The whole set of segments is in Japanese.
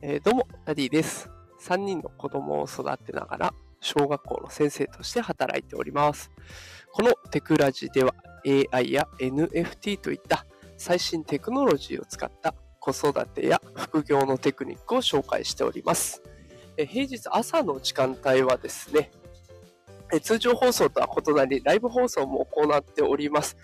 えー、どうも、ダディです。3人の子供を育てながら、小学校の先生として働いております。このテクラジでは AI や NFT といった最新テクノロジーを使った子育てや副業のテクニックを紹介しております。え平日朝の時間帯はですね、通常放送とは異なり、ライブ放送も行っております。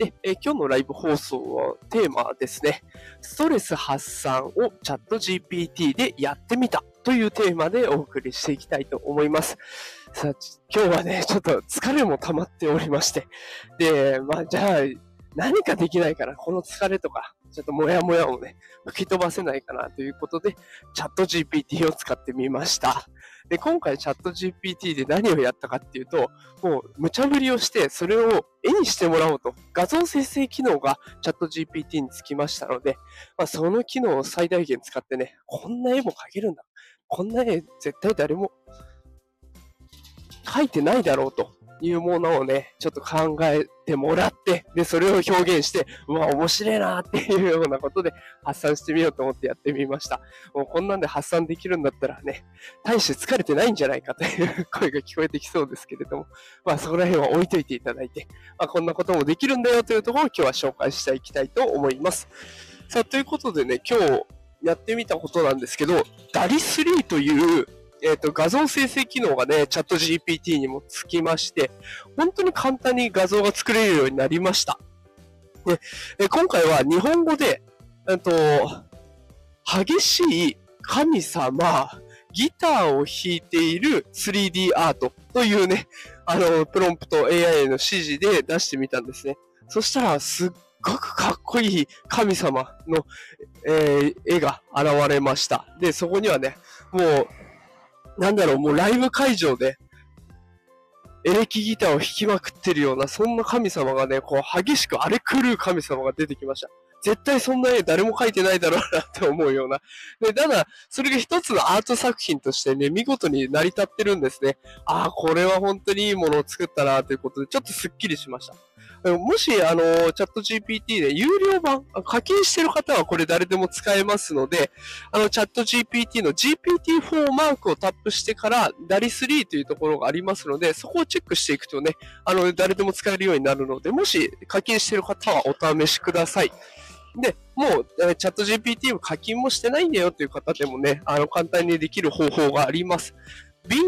で、え今日のライブ放送はテーマはですね、ストレス発散をチャット GPT でやってみたというテーマでお送りしていきたいと思います。さあ、今日はね、ちょっと疲れも溜まっておりまして、で、まあじゃあ、何かできないから、この疲れとか、ちょっともやもやをね、吹き飛ばせないかなということで、チャット GPT を使ってみました。で、今回チャット GPT で何をやったかっていうと、もう無茶ぶりをして、それを絵にしてもらおうと、画像生成機能がチャット GPT につきましたので、まあ、その機能を最大限使ってね、こんな絵も描けるんだ。こんな絵絶対誰も描いてないだろうというものをね、ちょっと考えてもらって、で、それを表現して、うわ、面白いなっていうようなことで発散してみようと思ってやってみました。もうこんなんで発散できるんだったらね、大して疲れてないんじゃないかという声が聞こえてきそうですけれども、まあそこら辺は置いといていただいて、まあこんなこともできるんだよというところを今日は紹介していきたいと思います。さあ、ということでね、今日やってみたことなんですけど、ダリ3というえっ、ー、と、画像生成機能がね、チャット GPT にもつきまして、本当に簡単に画像が作れるようになりました。で、え今回は日本語で、えっと、激しい神様、ギターを弾いている 3D アートというね、あの、プロンプト AI への指示で出してみたんですね。そしたら、すっごくかっこいい神様の、えー、絵が現れました。で、そこにはね、もう、なんだろう、もうライブ会場で、エレキギターを弾きまくってるような、そんな神様がね、こう激しく荒れ狂う神様が出てきました。絶対そんな絵誰も描いてないだろうなって思うような。で、ただ、それが一つのアート作品としてね、見事に成り立ってるんですね。ああ、これは本当にいいものを作ったなということで、ちょっとスッキリしました。もし、あの、チャット GPT で有料版、課金してる方はこれ誰でも使えますので、あの、チャット GPT の GPT-4 マークをタップしてから、ダリ3というところがありますので、そこをチェックしていくとね、あの、誰でも使えるようになるので、もし課金してる方はお試しください。で、もう、チャット GPT を課金もしてないんだよという方でもね、あの、簡単にできる方法があります。Bing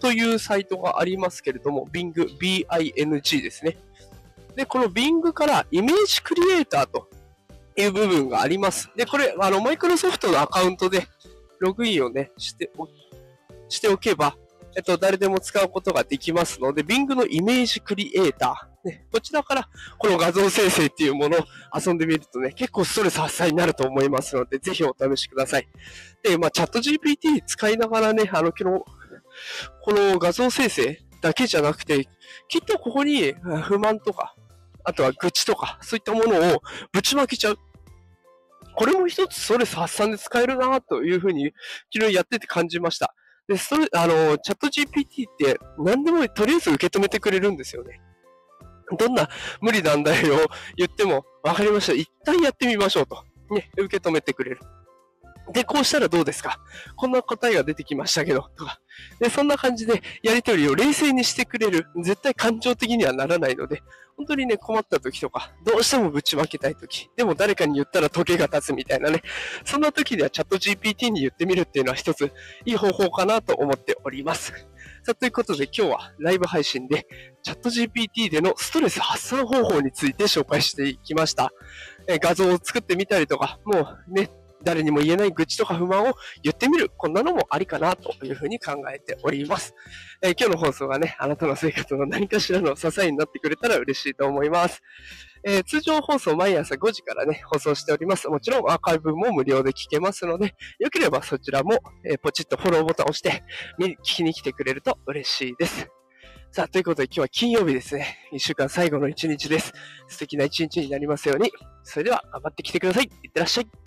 というサイトがありますけれども、Bing、B-I-N-G ですね。で、この Bing からイメージクリエイターという部分があります。で、これ、あの、マイクロソフトのアカウントでログインをね、してお、しておけば、えっと、誰でも使うことができますので、Bing のイメージクリエイター、ね、こちらからこの画像生成っていうものを遊んでみるとね、結構ストレス発散になると思いますので、ぜひお試しください。で、まあ、チャット GPT 使いながらね、あの、この、この画像生成だけじゃなくて、きっとここに不満とか、あとは愚痴とか、そういったものをぶちまけちゃう。これも一つストレス発散で使えるなというふうに昨日やってて感じました。で、それ、あの、チャット GPT って何でもとりあえず受け止めてくれるんですよね。どんな無理難題を言っても、わかりました。一旦やってみましょうと。ね、受け止めてくれる。で、こうしたらどうですか？こんな答えが出てきましたけど、とか。で、そんな感じでやりとりを冷静にしてくれる。絶対感情的にはならないので、本当にね、困った時とか、どうしてもぶちまけたい時、でも誰かに言ったら時計が経つみたいなね、そんな時にはチャット GPT に言ってみるっていうのは一ついい方法かなと思っております。さあ、ということで今日はライブ配信でチャット GPT でのストレス発散方法について紹介していきました。え画像を作ってみたりとか、もうね、誰にも言えない愚痴とか不満を言ってみる。こんなのもありかなというふうに考えております。えー、今日の放送がね、あなたの生活の何かしらの支えになってくれたら嬉しいと思います。えー、通常放送毎朝5時からね、放送しております。もちろんアーカイブも無料で聞けますので、よければそちらも、えー、ポチッとフォローボタンを押して、聞きに来てくれると嬉しいです。さあ、ということで今日は金曜日ですね。一週間最後の一日です。素敵な一日になりますように。それでは頑張ってきてください。いってらっしゃい。